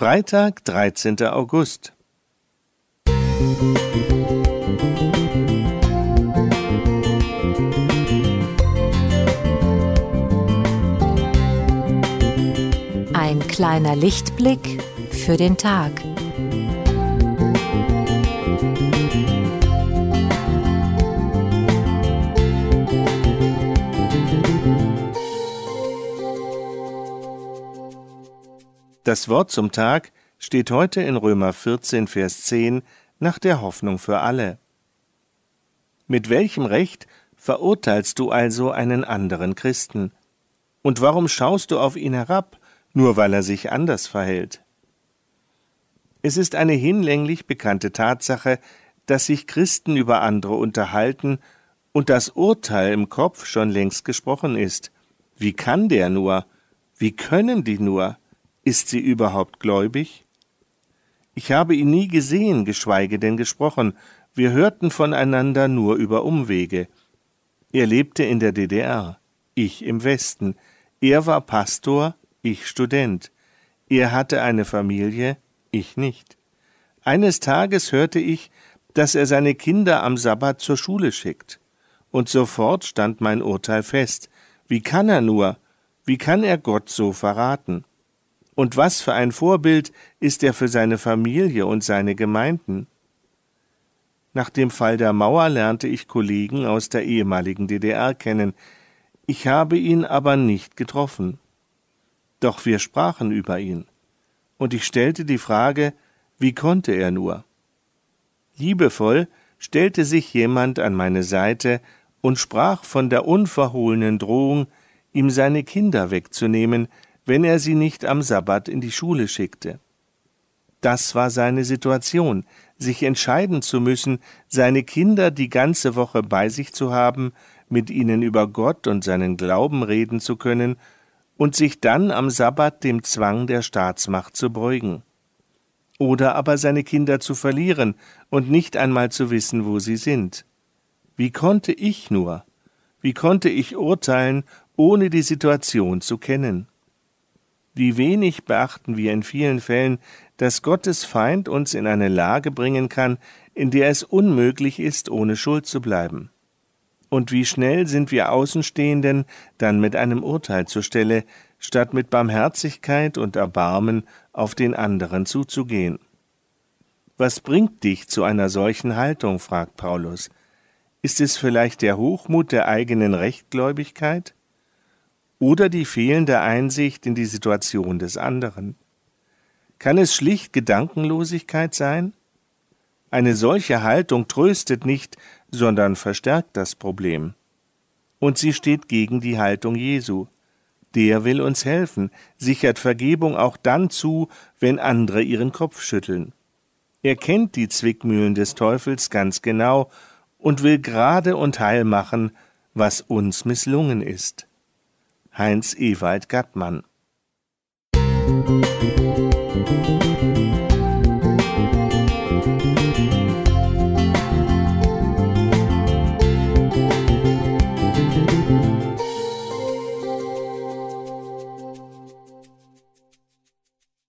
Freitag, 13. August. Ein kleiner Lichtblick für den Tag. Das Wort zum Tag steht heute in Römer 14, Vers 10 nach der Hoffnung für alle. Mit welchem Recht verurteilst du also einen anderen Christen? Und warum schaust du auf ihn herab, nur weil er sich anders verhält? Es ist eine hinlänglich bekannte Tatsache, dass sich Christen über andere unterhalten und das Urteil im Kopf schon längst gesprochen ist. Wie kann der nur? Wie können die nur? Ist sie überhaupt gläubig? Ich habe ihn nie gesehen, geschweige denn gesprochen, wir hörten voneinander nur über Umwege. Er lebte in der DDR, ich im Westen, er war Pastor, ich Student, er hatte eine Familie, ich nicht. Eines Tages hörte ich, dass er seine Kinder am Sabbat zur Schule schickt. Und sofort stand mein Urteil fest. Wie kann er nur? Wie kann er Gott so verraten? Und was für ein Vorbild ist er für seine Familie und seine Gemeinden? Nach dem Fall der Mauer lernte ich Kollegen aus der ehemaligen DDR kennen. Ich habe ihn aber nicht getroffen. Doch wir sprachen über ihn. Und ich stellte die Frage, wie konnte er nur? Liebevoll stellte sich jemand an meine Seite und sprach von der unverhohlenen Drohung, ihm seine Kinder wegzunehmen, wenn er sie nicht am Sabbat in die Schule schickte. Das war seine Situation, sich entscheiden zu müssen, seine Kinder die ganze Woche bei sich zu haben, mit ihnen über Gott und seinen Glauben reden zu können und sich dann am Sabbat dem Zwang der Staatsmacht zu beugen. Oder aber seine Kinder zu verlieren und nicht einmal zu wissen, wo sie sind. Wie konnte ich nur? Wie konnte ich urteilen, ohne die Situation zu kennen? Wie wenig beachten wir in vielen Fällen, dass Gottes Feind uns in eine Lage bringen kann, in der es unmöglich ist, ohne Schuld zu bleiben. Und wie schnell sind wir Außenstehenden dann mit einem Urteil zur Stelle, statt mit Barmherzigkeit und Erbarmen auf den anderen zuzugehen. Was bringt dich zu einer solchen Haltung? fragt Paulus. Ist es vielleicht der Hochmut der eigenen Rechtgläubigkeit? Oder die fehlende Einsicht in die Situation des anderen? Kann es schlicht Gedankenlosigkeit sein? Eine solche Haltung tröstet nicht, sondern verstärkt das Problem. Und sie steht gegen die Haltung Jesu. Der will uns helfen, sichert Vergebung auch dann zu, wenn andere ihren Kopf schütteln. Er kennt die Zwickmühlen des Teufels ganz genau und will gerade und heil machen, was uns misslungen ist. Heinz Ewald Gattmann.